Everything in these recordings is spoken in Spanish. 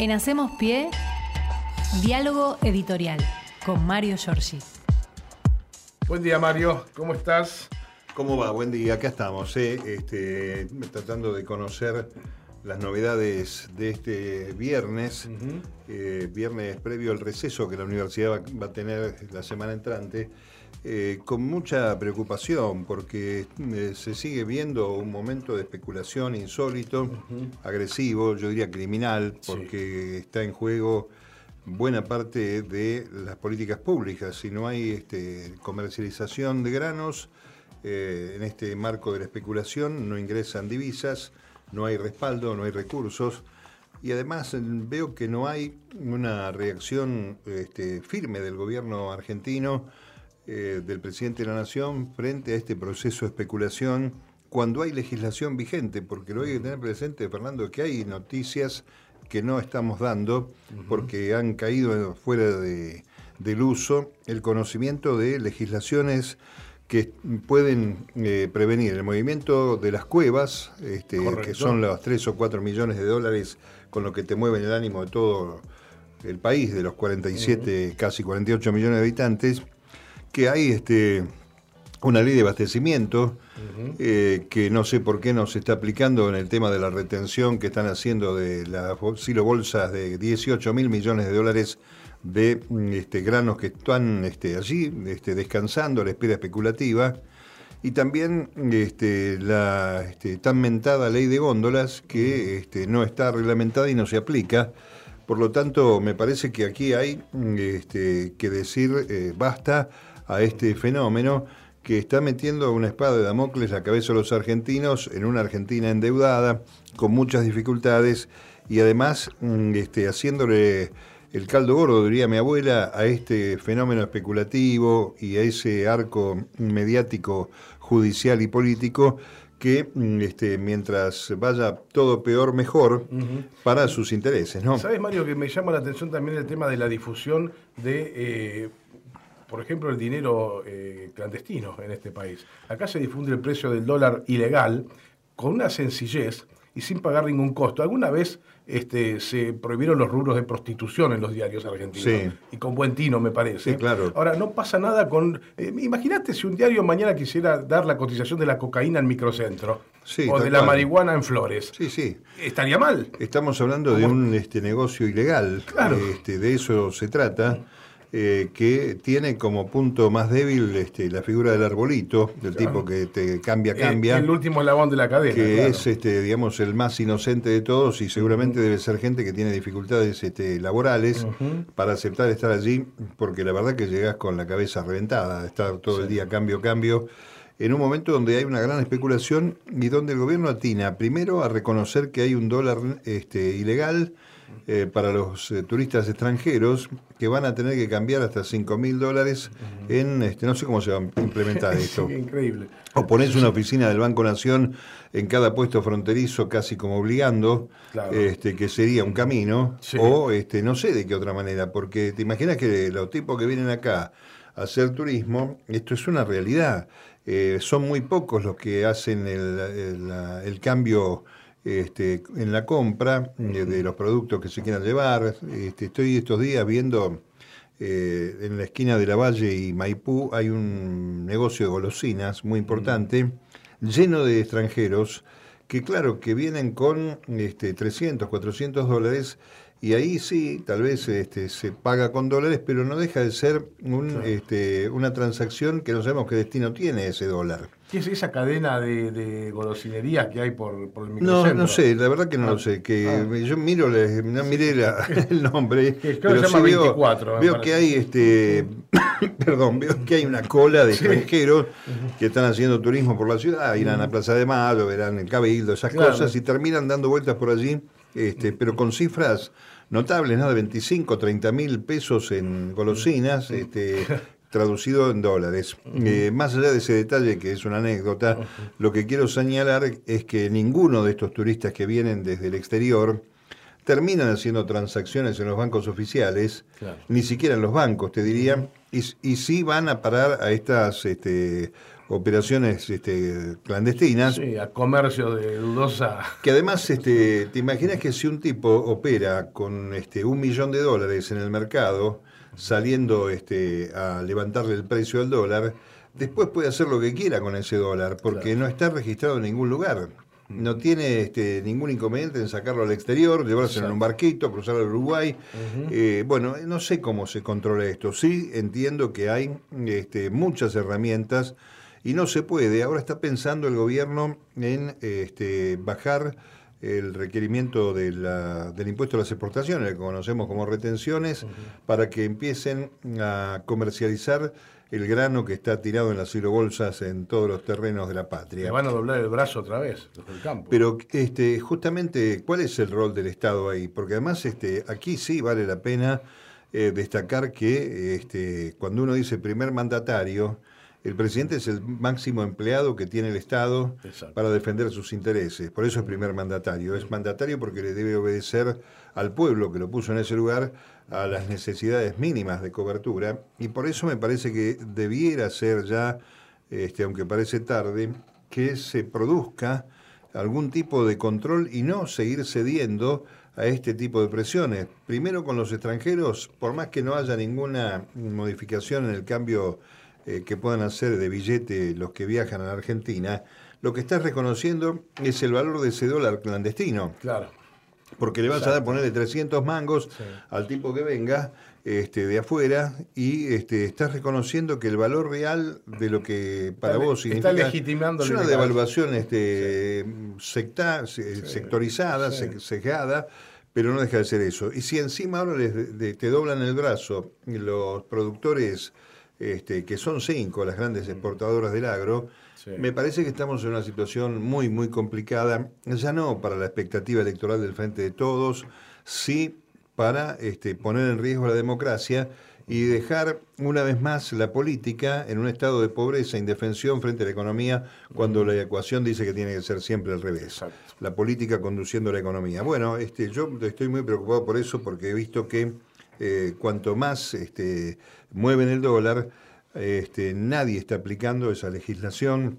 En Hacemos Pie, diálogo editorial con Mario Giorgi. Buen día Mario, ¿cómo estás? ¿Cómo va? Buen día, acá estamos, eh, este, tratando de conocer las novedades de este viernes, eh, viernes previo al receso que la universidad va, va a tener la semana entrante. Eh, con mucha preocupación porque eh, se sigue viendo un momento de especulación insólito, agresivo, yo diría criminal, porque está en juego buena parte de las políticas públicas. Si no hay este, comercialización de granos, eh, en este marco de la especulación no ingresan divisas, no hay respaldo, no hay recursos. Y además veo que no hay una reacción este, firme del gobierno argentino eh, del presidente de la Nación frente a este proceso de especulación cuando hay legislación vigente, porque lo hay que tener presente, Fernando, que hay noticias que no estamos dando porque han caído fuera de, del uso el conocimiento de legislaciones que pueden eh, prevenir el movimiento de las cuevas, este, que son los 3 o 4 millones de dólares con lo que te mueven el ánimo de todo el país, de los 47, casi 48 millones de habitantes, que hay este, una ley de abastecimiento eh, que no sé por qué no se está aplicando en el tema de la retención que están haciendo de las silo bolsas de 18 mil millones de dólares de este, granos que están este, allí este, descansando a la espera especulativa. Y también la tan mentada ley de góndolas que este, no está reglamentada y no se aplica. Por lo tanto, me parece que aquí hay este, que decir eh, basta a este fenómeno que está metiendo una espada de Damocles a la cabeza de los argentinos en una Argentina endeudada, con muchas dificultades y además mm, este, haciéndole el caldo gordo, diría mi abuela, a este fenómeno especulativo y a ese arco mediático, judicial y político que mm, este, mientras vaya todo peor, mejor para sus intereses. ¿no? ¿Sabes, Mario, que me llama la atención también el tema de la difusión de eh, por ejemplo, el dinero eh, clandestino en este país. Acá se difunde el precio del dólar ilegal con una sencillez y sin pagar ningún costo. Alguna vez este, se prohibieron los rubros de prostitución en los diarios argentinos. Y con buen tino, me parece. Sí, claro. Ahora, no pasa nada con... Eh, imagínate si un diario mañana quisiera dar la cotización de la cocaína en microcentro. o de la marihuana en Flores. Sí, sí. Estaría mal. Estamos hablando de un este, negocio ilegal. Claro. Este, de eso se trata. Eh, que tiene como punto más débil este, la figura del arbolito, del tipo que te cambia, cambia. El, último eslabón de la cadena. Que es, este, digamos, el más inocente de todos y seguramente debe ser gente que tiene dificultades este, laborales para aceptar estar allí, porque la verdad que llegas con la cabeza reventada, estar todo el día cambio, cambio en un momento donde hay una gran especulación y donde el gobierno atina primero a reconocer que hay un dólar este, ilegal eh, para los eh, turistas extranjeros que van a tener que cambiar hasta 5 mil dólares en, este, no sé cómo se va a implementar esto. increíble. O pones una oficina del Banco Nación en cada puesto fronterizo casi como obligando, este, que sería un camino, o este, no sé de qué otra manera, porque te imaginas que los tipos que vienen acá a hacer turismo, esto es una realidad. Eh, son muy pocos los que hacen el, el cambio este, en la compra eh, de los productos que se quieran llevar. Este, estoy estos días viendo eh, en la esquina de la Valle y Maipú hay un negocio de golosinas muy importante, lleno de extranjeros que claro, que vienen con este, 300, 400 dólares y ahí sí, tal vez este, se paga con dólares, pero no deja de ser un, este, una transacción que no sabemos qué destino tiene ese dólar. ¿Qué es esa cadena de, de golosinerías que hay por, por el microcentro? No, no sé, la verdad que no lo ah. sé. Que ah. Yo miro, no miré el nombre. pero se llama 24. Veo, que hay este perdón, veo que hay una cola de extranjeros que están haciendo turismo por la ciudad, irán a Plaza de Mayo, verán el Cabildo, esas cosas, y terminan dando vueltas por allí este, pero con cifras notables, ¿no? De 25, 30 mil pesos en golosinas, este, traducido en dólares. Eh, más allá de ese detalle, que es una anécdota, lo que quiero señalar es que ninguno de estos turistas que vienen desde el exterior terminan haciendo transacciones en los bancos oficiales, ni siquiera en los bancos, te diría, y, y sí van a parar a estas este, operaciones este, clandestinas. Sí, a comercio de dudosa. Que además, este, te imaginas que si un tipo opera con este, un millón de dólares en el mercado, saliendo este, a levantarle el precio al dólar, después puede hacer lo que quiera con ese dólar, porque no está registrado en ningún lugar. No tiene este, ningún inconveniente en sacarlo al exterior, llevárselo en un barquito, cruzarlo al Uruguay. Eh, bueno, no sé cómo se controla esto. Sí entiendo que hay este, muchas herramientas y no se puede. Ahora está pensando el gobierno en este, bajar el requerimiento de del impuesto a las exportaciones, que conocemos como retenciones, para que empiecen a comercializar el grano que está tirado en las silobolsas en todos los terrenos de la patria. Le van a doblar el brazo otra vez desde el campo. Pero este, justamente, ¿cuál es el rol del Estado ahí? Porque además este, aquí sí vale la pena eh, destacar que este, cuando uno dice primer mandatario, el presidente es el máximo empleado que tiene el Estado para defender sus intereses. Por eso es primer mandatario. Es mandatario porque le debe obedecer al pueblo que lo puso en ese lugar a las necesidades mínimas de cobertura. Y por eso me parece que debiera ser ya, este, aunque parece tarde, que se produzca algún tipo de control y no seguir cediendo a este tipo de presiones. Primero con los extranjeros, por más que no haya ninguna modificación en el cambio eh, que puedan hacer de billete los que viajan a la Argentina, lo que estás reconociendo es el valor de ese dólar clandestino. Claro. Porque le vas a dar ponerle 300 mangos al tipo que venga este, de afuera y este, estás reconociendo que el valor real de lo que para vos significa está legitimando es una devaluación este, secta, sectorizada, cejada, pero no deja de ser eso. Y si encima ahora te doblan el brazo los productores este, que son cinco las grandes exportadoras del agro, me parece que estamos en una situación muy, muy complicada, ya no para la expectativa electoral del Frente de Todos, sí para este, poner en riesgo la democracia y dejar una vez más la política en un estado de pobreza e indefensión frente a la economía, cuando la ecuación dice que tiene que ser siempre al revés. La política conduciendo la economía. Bueno, este, yo estoy muy preocupado por eso porque he visto que eh, cuanto más este, mueven el dólar, este, nadie está aplicando esa legislación,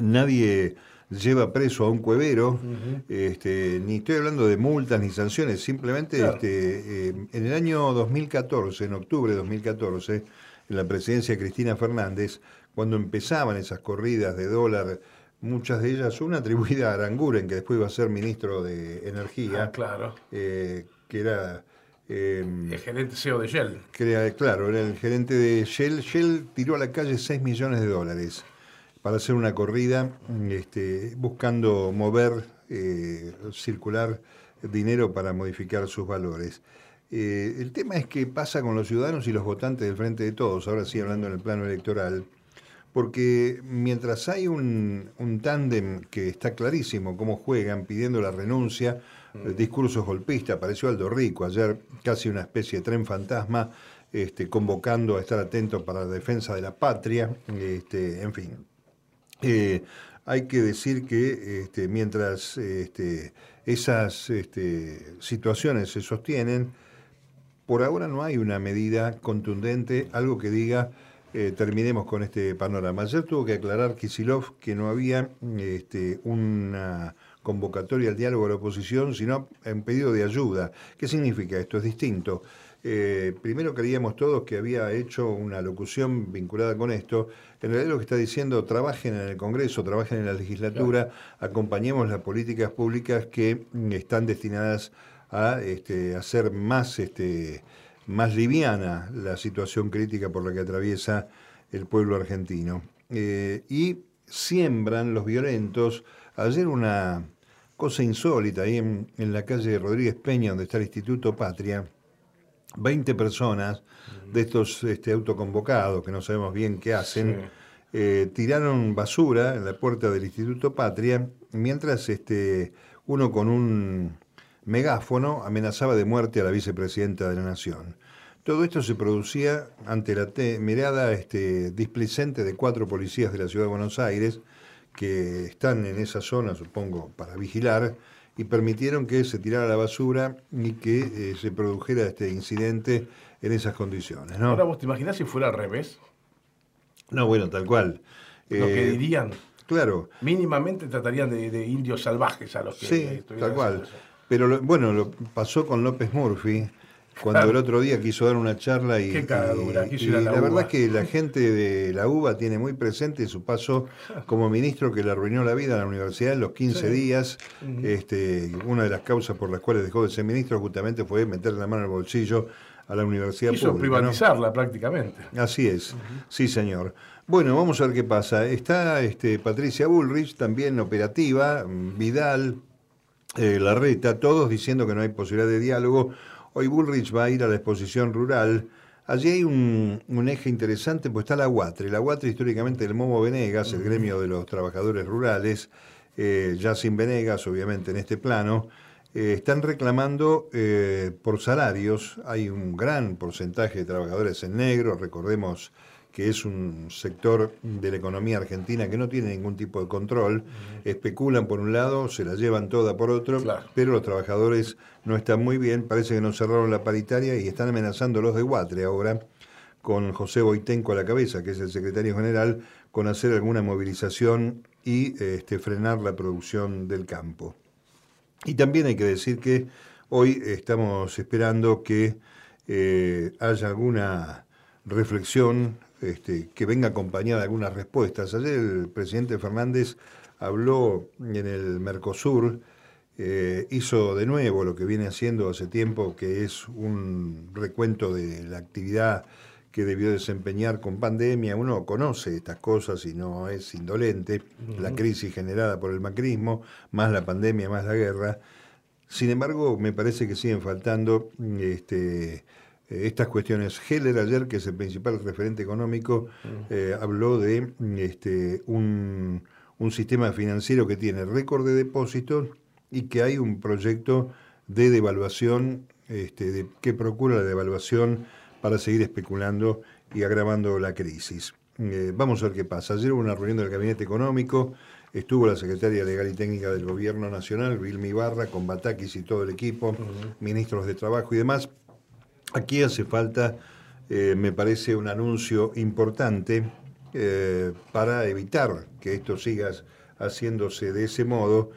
nadie lleva preso a un cuevero, este, ni estoy hablando de multas ni sanciones, simplemente este, eh, en el año 2014, en octubre de 2014, en la presidencia de Cristina Fernández, cuando empezaban esas corridas de dólar, muchas de ellas, una atribuida a Aranguren, que después iba a ser ministro de Energía, ah, claro. Eh, que era Em, el gerente CEO de Shell. claro, era el gerente de Shell. Shell tiró a la calle 6 millones de dólares para hacer una corrida este, buscando mover, eh, circular dinero para modificar sus valores. Eh, el tema es qué pasa con los ciudadanos y los votantes del Frente de Todos, ahora sí hablando en el plano electoral, porque mientras hay un, un tándem que está clarísimo cómo juegan pidiendo la renuncia, Mm. discursos golpistas, apareció Aldo Rico ayer, casi una especie de tren fantasma, este, convocando a estar atento para la defensa de la patria, este, en fin. Eh, hay que decir que este, mientras esas situaciones se sostienen, por ahora no hay una medida contundente, algo que diga eh, terminemos con este panorama. Ayer tuvo que aclarar Kisilov que no había una convocatoria al diálogo de la oposición, sino en pedido de ayuda. ¿Qué significa esto? Es distinto. Eh, primero creíamos todos que había hecho una locución vinculada con esto. En realidad lo que está diciendo, trabajen en el Congreso, trabajen en la legislatura, acompañemos las políticas públicas que están destinadas a este, hacer más, este, más liviana la situación crítica por la que atraviesa el pueblo argentino. Eh, y siembran los violentos Ayer una cosa insólita ahí en, la calle Rodríguez Peña, donde está el Instituto Patria, 20 personas de estos este, autoconvocados, que no sabemos bien qué hacen, eh, tiraron basura en la puerta del Instituto Patria, mientras este, uno con un megáfono amenazaba de muerte a la vicepresidenta de la Nación. Todo esto se producía ante la mirada este, displicente de cuatro policías de la ciudad de Buenos Aires, que están en esa zona, supongo, para vigilar, y permitieron que se tirara la basura y que eh, se produjera este incidente en esas condiciones. ¿no? Ahora vos te imaginás si fuera al revés. No, bueno, tal cual. Lo que Eh, dirían, Claro, mínimamente tratarían de, de indios salvajes a los que sí, tal cual. Pero lo- bueno, lo pasó con López Murphy, cuando Claro. el otro día quiso dar una charla y, Qué cagadura, y- quiso y ir a la, la verdad es que la gente de la UBA tiene muy presente su paso como ministro que le arruinó la vida a la universidad en los 15 Sí. días. este, una de las causas por las cuales dejó de ser ministro justamente fue meterle la mano el bolsillo a la universidad Quiso pública. ¿no? privatizarla prácticamente. Así es, sí señor. Bueno, vamos a ver qué pasa. Está este, Patricia Bullrich, también operativa, mm, Vidal, eh, Larreta, todos diciendo que no hay posibilidad de diálogo. Hoy Bullrich va a ir a la exposición rural. Allí hay un, un eje interesante, pues está la UATRE. La UATRE históricamente del Momo Venegas, el gremio de los trabajadores rurales, eh, ya sin Venegas, obviamente en este plano, eh, están reclamando eh, por salarios. Hay un gran porcentaje de trabajadores en negro, recordemos que es un sector de la economía argentina que no tiene ningún tipo de control. Especulan por un lado, se la llevan toda por otro, Claro. pero los trabajadores no están muy bien. Parece que no cerraron la paritaria y están amenazando los de Guatre ahora con José Boitenco a la cabeza, que es el secretario general, con hacer alguna movilización y este, frenar la producción del campo. Y también hay que decir que hoy estamos esperando que eh, haya alguna reflexión este, que venga acompañada de algunas respuestas. Ayer el presidente Fernández habló en el Mercosur, eh, hizo de nuevo lo que viene haciendo hace tiempo, que es un recuento de la actividad que debió desempeñar con pandemia. Uno conoce estas cosas y no es indolente. La crisis generada por el macrismo, más la pandemia, más la guerra. Sin embargo, me parece que siguen faltando este, eh, estas cuestiones. Heller ayer, que es el principal referente económico, eh, habló de este, un, un sistema financiero que tiene récord de depósitos y que hay un proyecto de devaluación este, de- que procura la devaluación para seguir especulando y agravando la crisis. Eh, vamos a ver qué pasa. Ayer hubo una reunión del Gabinete Económico, estuvo la secretaria legal y técnica del Gobierno Nacional, Vilmi Ibarra, con Batakis y todo el equipo, ministros de Trabajo y demás. Aquí hace falta, eh, me parece, un anuncio importante eh, para evitar que esto siga haciéndose de ese modo.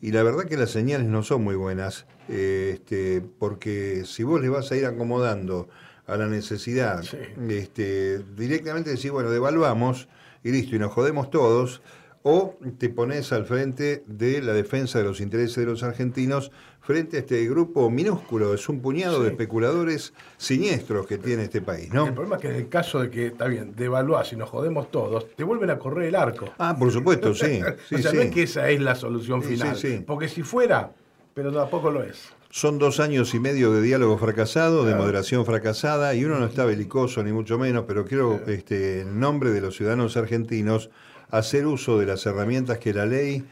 Y la verdad que las señales no son muy buenas, eh, este, porque si vos le vas a ir acomodando a la necesidad, Sí. este, directamente decir, bueno, devaluamos y listo, y nos jodemos todos, o te pones al frente de la defensa de los intereses de los argentinos frente a este grupo minúsculo, es un puñado de especuladores siniestros que tiene este país, ¿no? El problema es que en el caso de que, está bien, devaluás y nos jodemos todos, te vuelven a correr el arco. Ah, por supuesto, sí. sí, o sea, sí. no es que esa es la solución final. sí, sí. Porque si fuera, pero tampoco lo es. Son dos años y medio de diálogo fracasado, de Claro. moderación fracasada, y uno no está belicoso ni mucho menos, pero quiero, este, en nombre de los ciudadanos argentinos, hacer uso de las herramientas que la ley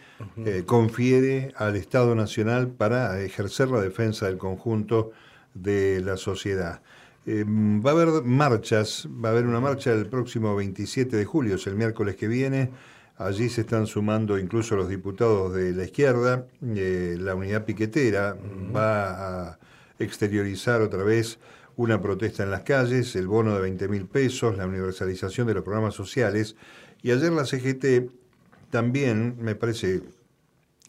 eh, confiere al Estado Nacional para ejercer la defensa del conjunto de la sociedad. Eh, va a haber marchas, va a haber una marcha el próximo 27 de julio, es el miércoles que viene. Allí se están sumando incluso los diputados de la izquierda. eh, la unidad piquetera va a exteriorizar otra vez una protesta en las calles, el bono de 20 mil pesos, la universalización de los programas sociales. Y ayer la CGT también, me parece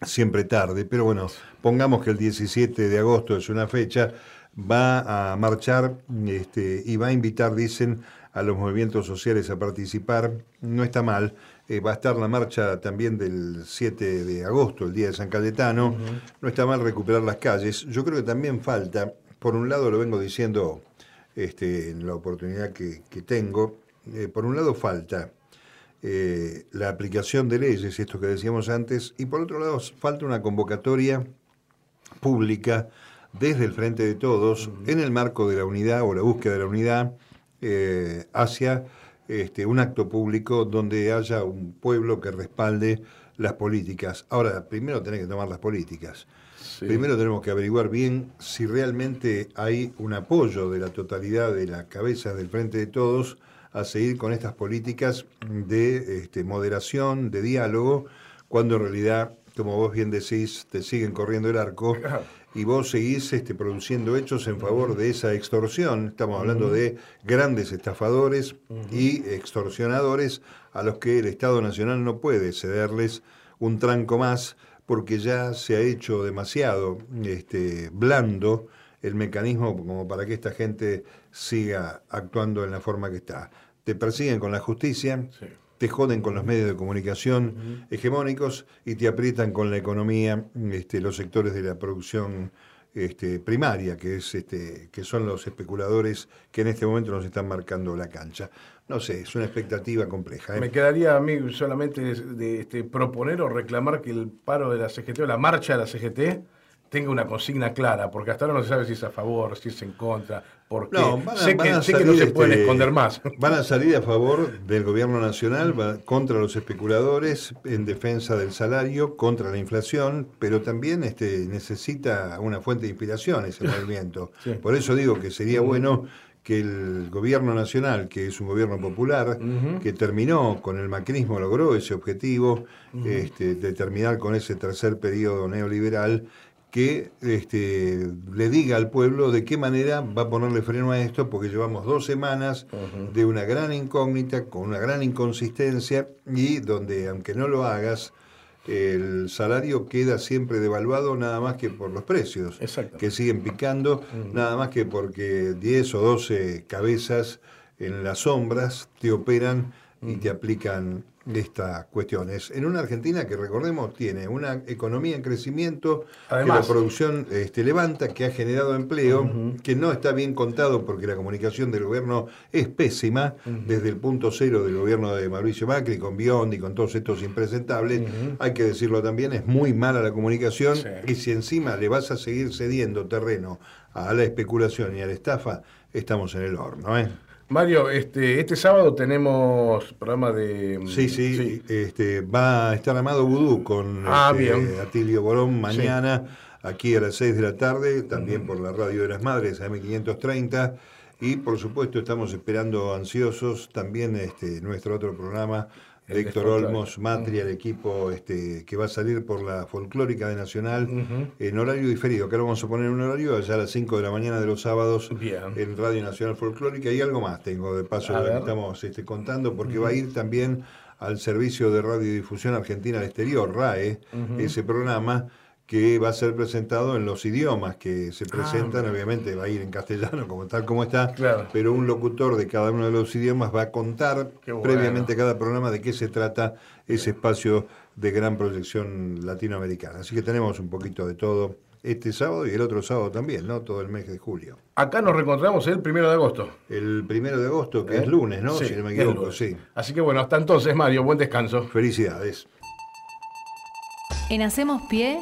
siempre tarde, pero bueno, pongamos que el 17 de agosto es una fecha, va a marchar este, y va a invitar, dicen, a los movimientos sociales a participar. No está mal. Eh, va a estar la marcha también del 7 de agosto, el día de San Cayetano. No está mal recuperar las calles. Yo creo que también falta, por un lado lo vengo diciendo este, en la oportunidad que, que tengo, eh, por un lado falta eh, la aplicación de leyes, esto que decíamos antes, y por otro lado falta una convocatoria pública desde el Frente de Todos en el marco de la unidad o la búsqueda de la unidad eh, hacia este, un acto público donde haya un pueblo que respalde las políticas. Ahora, primero tenés que tomar las políticas. Sí. Primero tenemos que averiguar bien si realmente hay un apoyo de la totalidad de la cabeza del Frente de Todos a seguir con estas políticas de este, moderación, de diálogo, cuando en realidad, como vos bien decís, te siguen corriendo el arco. Y vos seguís este, produciendo hechos en favor de esa extorsión. Estamos hablando de grandes estafadores y extorsionadores a los que el Estado Nacional no puede cederles un tranco más porque ya se ha hecho demasiado este, blando el mecanismo como para que esta gente siga actuando en la forma que está. Te persiguen con la justicia, te joden con los medios de comunicación hegemónicos y te aprietan con la economía, este, los sectores de la producción este, primaria, que, es, este, que son los especuladores que en este momento nos están marcando la cancha. No sé, es una expectativa compleja. ¿eh? Me quedaría a mí solamente de, este, proponer o reclamar que el paro de la CGT o la marcha de la CGT tenga una consigna clara, porque hasta ahora no se sabe si es a favor, si es en contra, porque no, sé, que, no se pueden este, esconder más. Van a salir a favor del gobierno nacional, contra los especuladores, en defensa del salario, contra la inflación, pero también este, necesita una fuente de inspiración ese movimiento. Por eso digo que sería bueno que el gobierno nacional, que es un gobierno popular, que terminó con el macrismo, logró ese objetivo este, de terminar con ese tercer periodo neoliberal, que este, le diga al pueblo de qué manera va a ponerle freno a esto, porque llevamos dos semanas de una gran incógnita, con una gran inconsistencia, y donde, aunque no lo hagas, el salario queda siempre devaluado nada más que por los precios, que siguen picando, nada más que porque 10 o 12 cabezas en las sombras te operan y te aplican estas cuestiones. En una Argentina que recordemos tiene una economía en crecimiento, que la producción este, levanta, que ha generado empleo, que no está bien contado porque la comunicación del gobierno es pésima, desde el punto cero del gobierno de Mauricio Macri, con Biondi, con todos estos impresentables, hay que decirlo también, es muy mala la comunicación y si encima le vas a seguir cediendo terreno a la especulación y a la estafa, estamos en el horno. ¿eh? Mario, este, este sábado tenemos programa de... Mm, sí, sí, Este, va a estar Amado Vudú con ah, este, Atilio Borón mañana, aquí a las 6 de la tarde, también por la Radio de las Madres, AM530. Y por supuesto estamos esperando ansiosos también este, nuestro otro programa Héctor Olmos, Matria, el equipo este, que va a salir por la folclórica de Nacional en horario diferido, que ahora vamos a poner un horario allá a las 5 de la mañana de los sábados en Radio Nacional Folclórica y algo más tengo de paso que estamos este, contando porque va a ir también al servicio de radiodifusión argentina al exterior, RAE, ese programa que va a ser presentado en los idiomas que se ah, presentan, obviamente va a ir en castellano como tal como está, pero un locutor de cada uno de los idiomas va a contar previamente a cada programa de qué se trata ese espacio de gran proyección latinoamericana. Así que tenemos un poquito de todo este sábado y el otro sábado también, ¿no? Todo el mes de julio. Acá nos reencontramos el primero de agosto. El primero de agosto, que es ¿Eh? lunes, ¿no? si no me equivoco, sí. Así que bueno, hasta entonces, Mario, buen descanso. Felicidades. En Hacemos Pie